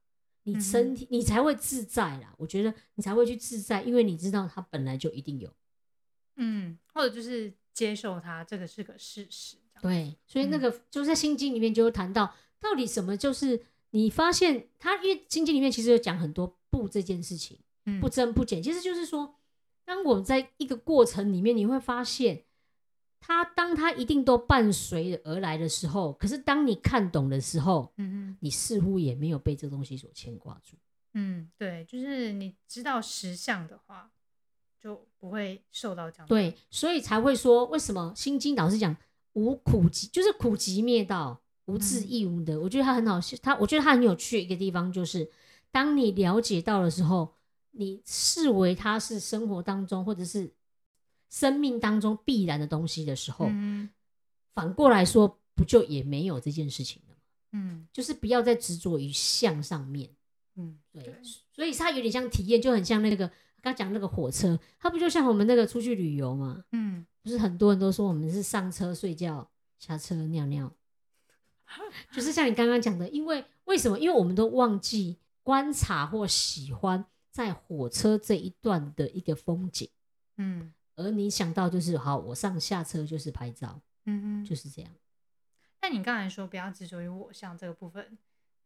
Speaker 2: 你身体，你才会自在啦。我觉得你才会去自在，因为你知道它本来就一定有。
Speaker 1: 嗯，或者就是接受它，这个是个事实。
Speaker 2: 对，所以那个就在心经里面就会谈到，到底什么就是你发现它，因为心经里面其实有讲很多不这件事情，不增不减，其实就是说。当我们在一个过程里面，你会发现，它当它一定都伴随而来的时候，可是当你看懂的时候，嗯嗯，你似乎也没有被这东西所牵挂住。
Speaker 1: 嗯，对，就是你知道实相的话，就不会受到这样。
Speaker 2: 对，所以才会说，为什么《心经》老是讲无苦集，就是苦集灭道，无智亦无得。我觉得它很好，它我觉得它很有趣的一个地方，就是当你了解到的时候。你视为它是生活当中或者是生命当中必然的东西的时候，反过来说，不就也没有这件事情了吗？嗯，就是不要再执着于相上面。嗯，对，所以它有点像体验，就很像那个刚讲那个火车，它不就像我们那个出去旅游吗？嗯，不是很多人都说我们是上车睡觉，下车尿尿，就是像你刚刚讲的，因为为什么？因为我们都忘记观察或喜欢。在火车这一段的一个风景，嗯，而你想到就是好，我上下车就是拍照，嗯嗯，就是这样。
Speaker 1: 那你刚才说不要执着于我像这个部分，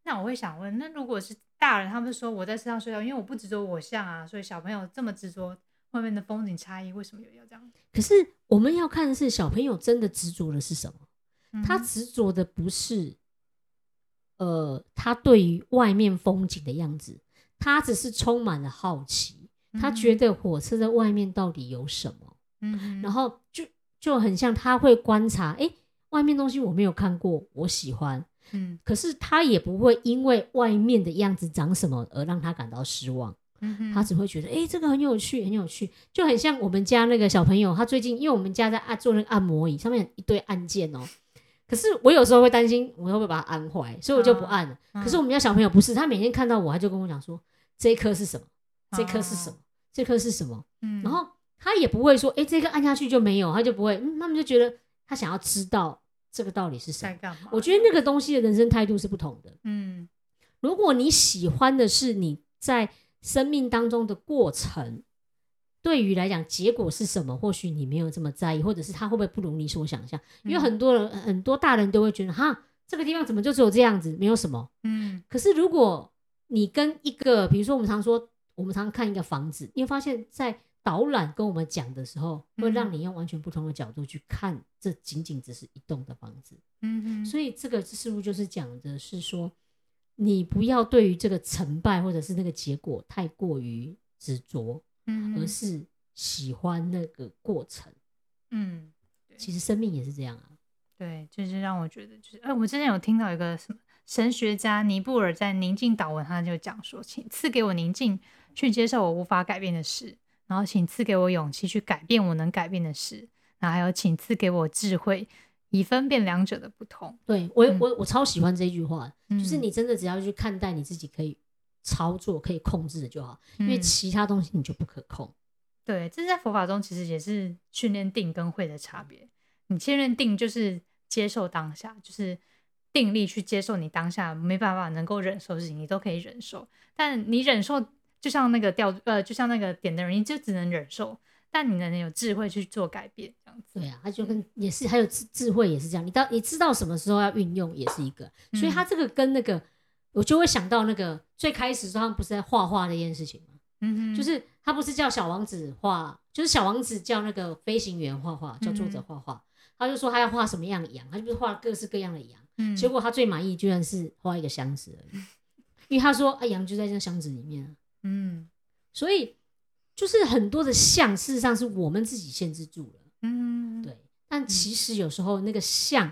Speaker 1: 那我会想问，那如果是大人，他们说我在车上睡觉，因为我不执着我像啊，所以小朋友这么执着外面的风景差异，为什么有要这样？
Speaker 2: 可是我们要看的是小朋友真的执着的是什么？他执着的不是，呃，他对于外面风景的样子。他只是充满了好奇，他觉得火车在外面到底有什么，嗯，然后就就很像他会观察，哎，外面东西我没有看过，我喜欢，嗯，可是他也不会因为外面的样子长什么而让他感到失望，嗯他只会觉得，哎，这个很有趣，很有趣，就很像我们家那个小朋友，他最近因为我们家在按做那个按摩椅，上面一堆按键哦，可是我有时候会担心我会不会把它按坏，所以我就不按了。可是我们家小朋友不是，他每天看到我，他就跟我讲说。这一颗是什么？这颗是什么？这颗是什么？嗯，然后他也不会说，哎，这个按下去就没有，他就不会，他们就觉得他想要知道这个到底是什么。我觉得那个东西的人生态度是不同的。嗯，如果你喜欢的是你在生命当中的过程，对于来讲结果是什么，或许你没有这么在意，或者是他会不会不如你所想象？因为很多人很多大人都会觉得，哈，这个地方怎么就只有这样子，没有什么。嗯，可是如果你跟一个，比如说我们常说，我们常看一个房子，你会发现在导览跟我们讲的时候，会让你用完全不同的角度去看，这仅仅只是一栋的房子。嗯嗯。所以这个似乎就是讲的是说，你不要对于这个成败或者是那个结果太过于执着，嗯，而是喜欢那个过程，嗯，其实生命也是这样啊，
Speaker 1: 对，就是让我觉得，就是哎，我之前有听到一个什么神学家尼布尔在《宁静祷文》，他就讲说，请赐给我宁静，去接受我无法改变的事，然后请赐给我勇气去改变我能改变的事，然后还有请赐给我智慧。以分辨两者的不同。
Speaker 2: 对我，我我超喜欢这句话，就是你真的只要去看待你自己可以操作、可以控制的就好，因为其他东西你就不可控。
Speaker 1: 对，这在佛法中其实也是训练定跟慧的差别。你训练定就是接受当下，就是定力去接受你当下没办法能够忍受的事情，你都可以忍受。但你忍受，就像那个掉呃，就像那个点的人，你就只能忍受。但你能有智慧去做改变，这样子。
Speaker 2: 对啊，他就跟也是还有智智慧也是这样。你到你知道什么时候要运用，也是一个。所以他这个跟那个，我就会想到那个最开始他们不是在画画那件事情吗？嗯哼，就是他不是叫小王子画，就是小王子叫那个飞行员画画，叫作者画画。他就说他要画什么样的羊，他就不是画各式各样的羊。嗯，结果他最满意居然是画一个箱子而已，因为他说啊，羊就在这箱子里面。啊嗯，所以。就是很多的像，事实上是我们自己限制住了。嗯，对。但其实有时候那个像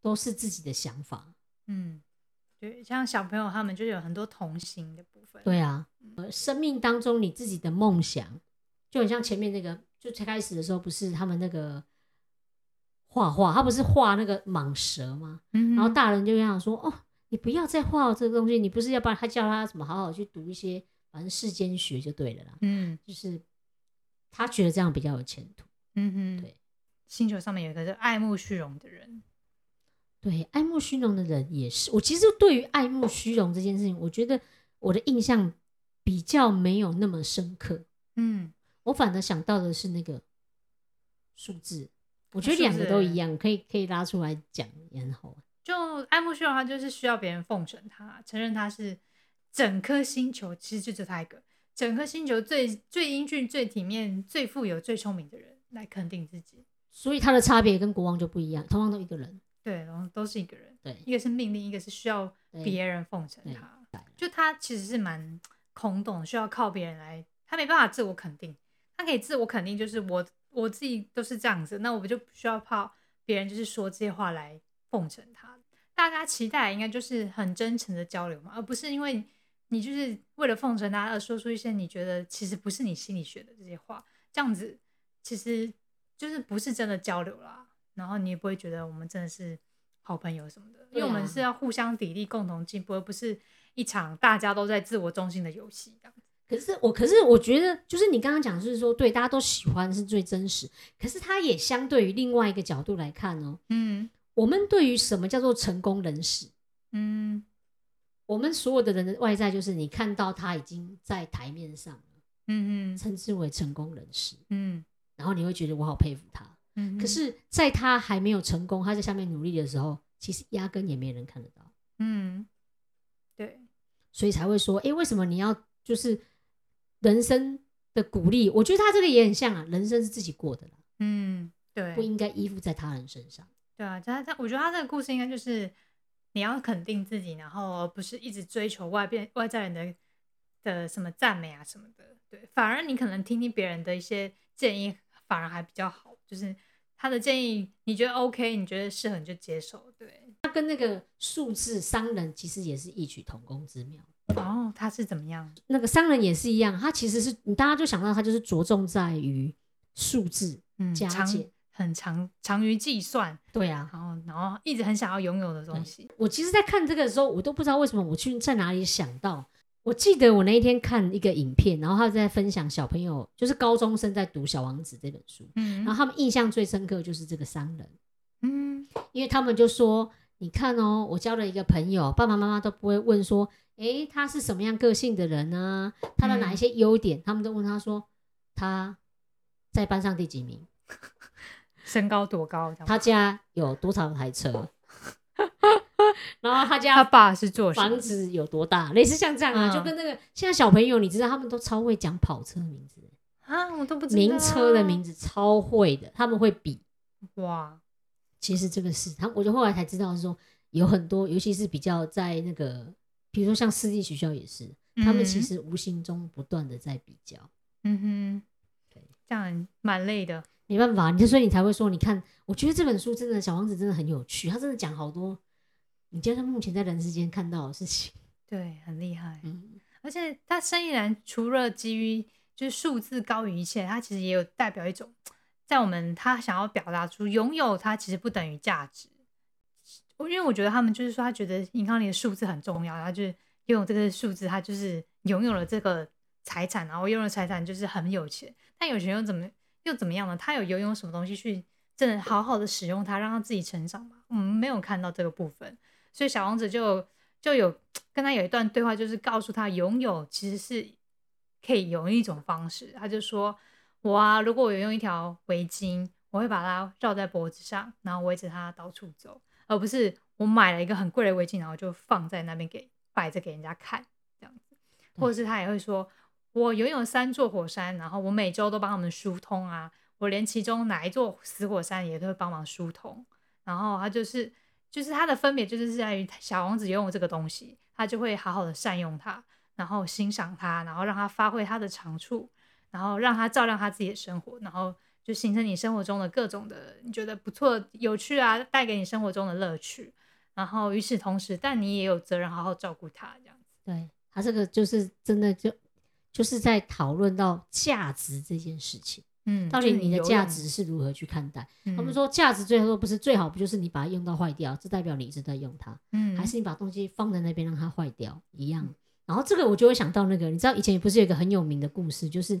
Speaker 2: 都是自己的想法。
Speaker 1: 嗯，对。像小朋友他们就有很多童心的部分。
Speaker 2: 对啊，呃，生命当中你自己的梦想，就很像前面那个，就才开始的时候不是他们那个画画，他不是画那个蟒蛇吗？嗯。然后大人就这样说：“哦，你不要再画这个东西，你不是要帮他叫他怎么好好去读一些。”反正世间学就对了啦，嗯，就是他觉得这样比较有前途，嗯
Speaker 1: 哼，对。星球上面有一个爱慕虚荣的人，
Speaker 2: 对，爱慕虚荣的人也是。我其实对于爱慕虚荣这件事情，我觉得我的印象比较没有那么深刻，嗯，我反而想到的是那个数字，我觉得两个都一样，可以可以拉出来讲，然后
Speaker 1: 就爱慕虚荣，他就是需要别人奉承他，承认他是。整颗星球其实就只他一个，整颗星球最最英俊、最体面、最富有、最聪明的人来肯定自己，
Speaker 2: 所以他的差别跟国王就不一样，同样都一个人，
Speaker 1: 对，然后都是一个人，
Speaker 2: 对，
Speaker 1: 一个是命令，一个是需要别人奉承他，就他其实是蛮空洞，需要靠别人来，他没办法自我肯定，他可以自我肯定，就是我我自己都是这样子，那我就不需要怕别人就是说这些话来奉承他，大家期待应该就是很真诚的交流嘛，而不是因为。你就是为了奉承他而说出一些你觉得其实不是你心里学的这些话，这样子其实就是不是真的交流啦。然后你也不会觉得我们真的是好朋友什么的，因为我们是要互相砥砺、共同进步，而不是一场大家都在自我中心的游戏。这样。
Speaker 2: 可是我，可是我觉得，就是你刚刚讲，就是说，对大家都喜欢是最真实。可是它也相对于另外一个角度来看哦，嗯，我们对于什么叫做成功人士，嗯。我们所有的人的外在，就是你看到他已经在台面上了，嗯嗯，称之为成功人士，嗯，然后你会觉得我好佩服他，嗯，可是在他还没有成功，他在下面努力的时候，其实压根也没人看得到，
Speaker 1: 嗯，对，
Speaker 2: 所以才会说，哎，为什么你要就是人生的鼓励？我觉得他这个也很像啊，人生是自己过的啦，
Speaker 1: 嗯，对，
Speaker 2: 不应该依附在他人身上，
Speaker 1: 对啊，他他，我觉得他这个故事应该就是。你要肯定自己，然后而不是一直追求外边外在人的的什么赞美啊什么的，对，反而你可能听听别人的一些建议，反而还比较好。就是他的建议，你觉得 OK，你觉得适合你就接受。对，
Speaker 2: 他跟那个数字商人其实也是异曲同工之妙。
Speaker 1: 哦，他是怎么样？
Speaker 2: 那个商人也是一样，他其实是你大家就想到他就是着重在于数字加减。
Speaker 1: 很长，长于计算，
Speaker 2: 对啊，
Speaker 1: 然后然后一直很想要拥有的东西。
Speaker 2: 我其实，在看这个的时候，我都不知道为什么我去在哪里想到。我记得我那一天看一个影片，然后他在分享小朋友，就是高中生在读《小王子》这本书，嗯，然后他们印象最深刻就是这个商人，嗯，因为他们就说，你看哦，我交了一个朋友，爸爸妈妈都不会问说，诶，他是什么样个性的人呢？他的哪一些优点？他们都问他说，他在班上第几名？
Speaker 1: 身高多高？
Speaker 2: 他家有多少台车？然后他家
Speaker 1: 他爸是做
Speaker 2: 房子有多大？类似像这样啊，就跟那个现在小朋友，你知道他们都超会讲跑车的名字
Speaker 1: 啊，我都不知道
Speaker 2: 名车的名字超会的，他们会比哇。其实这个是他，我就后来才知道说有很多，尤其是比较在那个比如说像私立学校也是，他们其实无形中不断的在比较。
Speaker 1: 嗯哼，对，这样蛮累的。
Speaker 2: 没办法，你所以你才会说，你看，我觉得这本书真的《小王子》真的很有趣，他真的讲好多，你觉得他目前在人世间看到的事情，
Speaker 1: 对，很厉害。嗯，而且他生意人除了基于就是数字高于一切，他其实也有代表一种，在我们他想要表达出拥有它其实不等于价值。因为我觉得他们就是说，他觉得银行里的数字很重要，然后就是拥有这个数字，他就是拥有了这个财产，然后拥有财产就是很有钱。但有钱又怎么？又怎么样呢？他有游泳什么东西去真的好好的使用它，让他自己成长吗？我们没有看到这个部分，所以小王子就就有跟他有一段对话，就是告诉他拥有其实是可以有一种方式。他就说：“我啊，如果我有用一条围巾，我会把它绕在脖子上，然后围着它到处走，而不是我买了一个很贵的围巾，然后就放在那边给摆着给人家看这样子。或者是他也会说。”我拥有三座火山，然后我每周都帮他们疏通啊。我连其中哪一座死火山也都会帮忙疏通。然后他就是，就是他的分别就是在于小王子拥有这个东西，他就会好好的善用它，然后欣赏它，然后让它发挥它的长处，然后让它照亮他自己的生活，然后就形成你生活中的各种的你觉得不错、有趣啊，带给你生活中的乐趣。然后与此同时，但你也有责任好好照顾它，这样子。
Speaker 2: 对他这个就是真的就。就是在讨论到价值这件事情，嗯，到底你的价值是如何去看待？他们说价值最后不是最好，不就是你把它用到坏掉，这代表你一直在用它，嗯，还是你把东西放在那边让它坏掉一样？然后这个我就会想到那个，你知道以前不是有一个很有名的故事，就是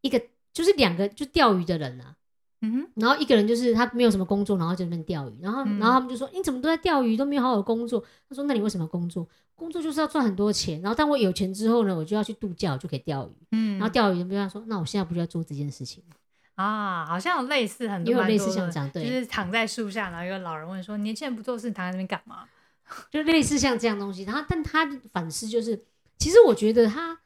Speaker 2: 一个就是两个就钓鱼的人啊。嗯哼，然后一个人就是他没有什么工作，然后在那边钓鱼，然后然后他们就说你怎么都在钓鱼，都没有好好工作。他说那你为什么工作？工作就是要赚很多钱，然后当我有钱之后呢，我就要去度假，我就可以钓鱼。嗯，然后钓鱼人家说那我现在不就要做这件事情吗？
Speaker 1: 啊，好像有类似很多，
Speaker 2: 有类似像这样，对，
Speaker 1: 就是躺在树下，然后一个老人问说年轻人不做事躺在那边干嘛？
Speaker 2: 就类似像这样东西。然后但他反思就是，其实我觉得他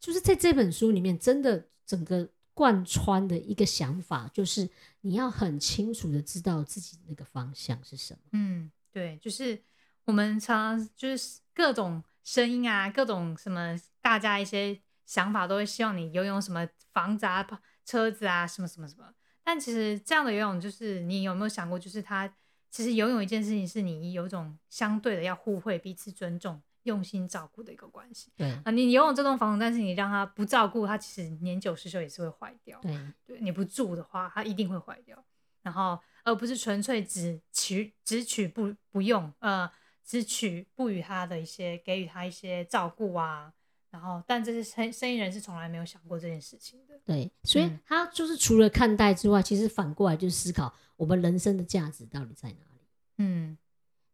Speaker 2: 就是在这本书里面真的整个。贯穿的一个想法就是，你要很清楚的知道自己那个方向是什么。
Speaker 1: 嗯，对，就是我们常常就是各种声音啊，各种什么，大家一些想法都会希望你游泳什么房子啊、车子啊，什么什么什么。但其实这样的游泳，就是你有没有想过，就是他其实游泳一件事情，是你有种相对的要互惠、彼此尊重。用心照顾的一个关系。
Speaker 2: 对
Speaker 1: 啊，你拥有这栋房子，但是你让它不照顾它，其实年久失修也是会坏掉。
Speaker 2: 对，
Speaker 1: 对，你不住的话，它一定会坏掉。然后，而不是纯粹只取只取不不用，呃，只取不与他的一些给予他一些照顾啊。然后，但这些生生意人是从来没有想过这件事情的。
Speaker 2: 对，所以他就是除了看待之外，其实反过来就是思考我们人生的价值到底在哪里。嗯。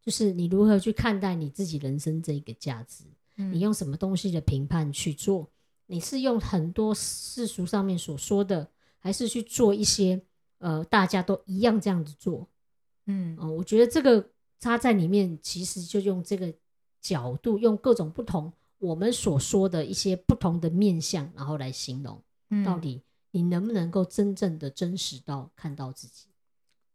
Speaker 2: 就是你如何去看待你自己人生这一个价值？你用什么东西的评判去做？你是用很多世俗上面所说的，还是去做一些呃大家都一样这样子做？嗯，哦，我觉得这个它在里面其实就用这个角度，用各种不同我们所说的一些不同的面相，然后来形容，到底你能不能够真正的真实到看到自己？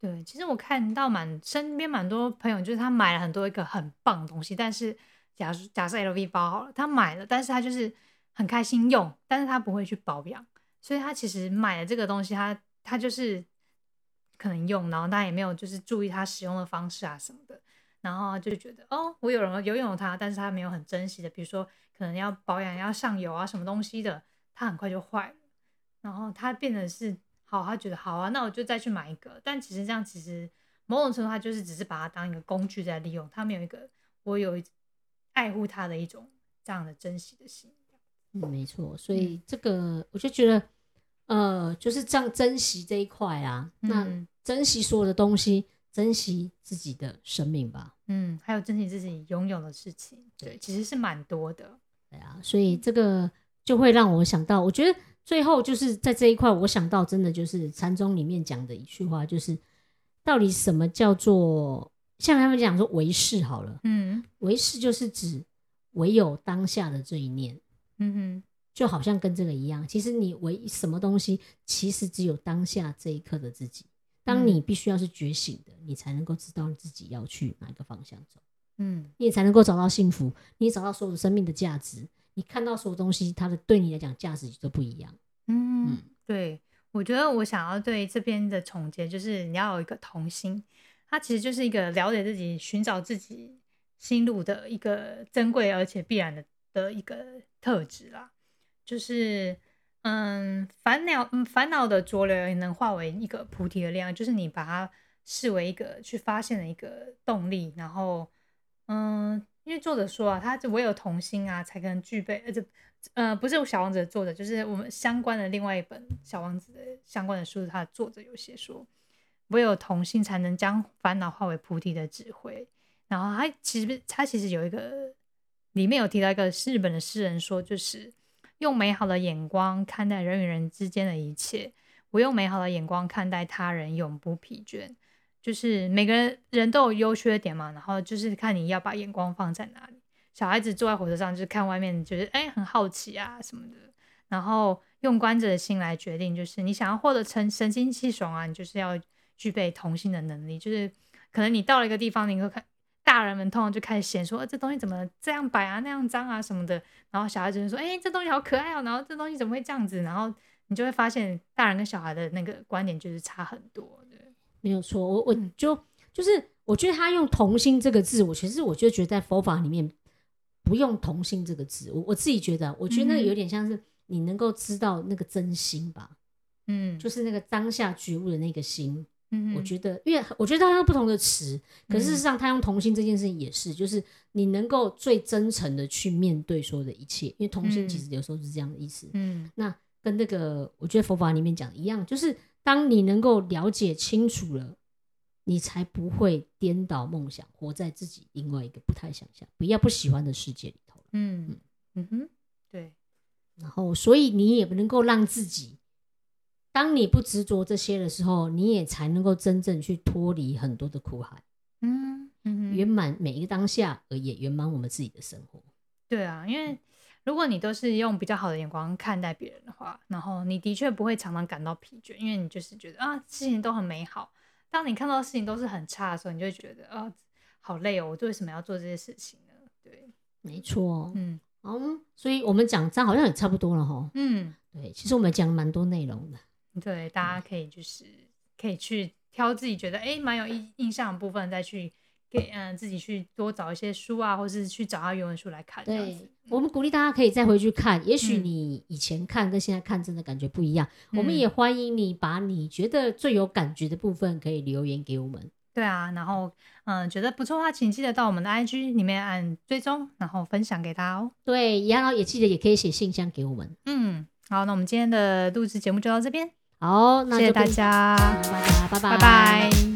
Speaker 1: 对，其实我看到蛮身边蛮多朋友，就是他买了很多一个很棒的东西，但是假假设 LV 包好了，他买了，但是他就是很开心用，但是他不会去保养，所以他其实买了这个东西，他他就是可能用，然后他也没有就是注意他使用的方式啊什么的，然后就觉得哦，我有人拥有它，但是他没有很珍惜的，比如说可能要保养要上油啊什么东西的，它很快就坏了，然后它变得是。好，他觉得好啊，那我就再去买一个。但其实这样，其实某种程度他就是只是把它当一个工具在利用，他没有一个我有爱护他的一种这样的珍惜的心。
Speaker 2: 嗯，没错。所以这个我就觉得，呃，就是这样珍惜这一块啊。那珍惜所有的东西，珍惜自己的生命吧。
Speaker 1: 嗯，还有珍惜自己拥有的事情。对，其实是蛮多的。
Speaker 2: 对啊，所以这个就会让我想到，我觉得。最后就是在这一块，我想到真的就是禅宗里面讲的一句话，就是到底什么叫做像他们讲说唯识好了，嗯，唯识就是指唯有当下的这一念，嗯哼，就好像跟这个一样，其实你唯什么东西，其实只有当下这一刻的自己。当你必须要是觉醒的，你才能够知道自己要去哪一个方向走。嗯，你也才能够找到幸福，你找到所有的生命的价值，你看到所有东西，它的对你来讲价值都不一样。
Speaker 1: 嗯，对，我觉得我想要对这边的总结就是你要有一个童心，它其实就是一个了解自己、寻找自己心路的一个珍贵而且必然的的一个特质啦。就是嗯，烦恼嗯烦恼的浊流也能化为一个菩提的量，就是你把它视为一个去发现的一个动力。然后嗯，因为作者说啊，他唯有童心啊，才可能具备，而且。呃，不是小王子的作者，就是我们相关的另外一本小王子的相关的书，他的作者有写说，唯有童心才能将烦恼化为菩提的智慧。然后他其实他其实有一个里面有提到一个日本的诗人说，就是用美好的眼光看待人与人之间的一切，我用美好的眼光看待他人，永不疲倦。就是每个人人都有优缺点嘛，然后就是看你要把眼光放在哪里。小孩子坐在火车上，就是看外面，就是哎，很好奇啊什么的。然后用观者的心来决定，就是你想要获得神神清气爽啊，你就是要具备童心的能力。就是可能你到了一个地方，你会看大人们通常就开始嫌说，这东西怎么这样摆啊，那样脏啊什么的。然后小孩子就说，哎，这东西好可爱哦。然后这东西怎么会这样子？然后你就会发现，大人跟小孩的那个观点就是差很多。对，
Speaker 2: 没有错。我我就就是我觉得他用童心这个字，我其实我就觉得在佛法里面。不用“童心”这个字，我我自己觉得，我觉得那个有点像是你能够知道那个真心吧，嗯，就是那个当下觉悟的那个心，嗯，我。觉得，因为我觉得它是不同的词，可事实上，他用“童心”这件事情也是，就是你能够最真诚的去面对所有的一切，因为童心其实有时候是这样的意思，嗯，那跟那个我觉得佛法里面讲一样，就是当你能够了解清楚了。你才不会颠倒梦想，活在自己另外一个不太想象、不要不喜欢的世界里头。
Speaker 1: 嗯嗯哼，对。
Speaker 2: 然后，所以你也不能够让自己，当你不执着这些的时候，你也才能够真正去脱离很多的苦海。嗯嗯，圆满每一个当下，而也圆满我们自己的生活。
Speaker 1: 对啊，因为如果你都是用比较好的眼光看待别人的话，然后你的确不会常常感到疲倦，因为你就是觉得啊，事情都很美好。当你看到事情都是很差的时候，你就会觉得啊，好累哦！我为什么要做这些事情呢？对，
Speaker 2: 没错，嗯，嗯，所以我们讲这样好像也差不多了哈。嗯，对，其实我们讲了蛮多内容的。
Speaker 1: 对，大家可以就是可以去挑自己觉得哎蛮有印印象的部分，再去。给嗯自己去多找一些书啊，或是去找他原文书来看。
Speaker 2: 对，我们鼓励大家可以再回去看，也许你以前看跟现在看真的感觉不一样。我们也欢迎你把你觉得最有感觉的部分可以留言给我们。
Speaker 1: 对啊，然后嗯觉得不错的话，请记得到我们的 IG 里面按追踪，然后分享给他哦。
Speaker 2: 对，然后也记得也可以写信箱给我们。
Speaker 1: 嗯，好，那我们今天的录制节目就到这边。
Speaker 2: 好，
Speaker 1: 谢谢大家，
Speaker 2: 大家拜拜，
Speaker 1: 拜拜。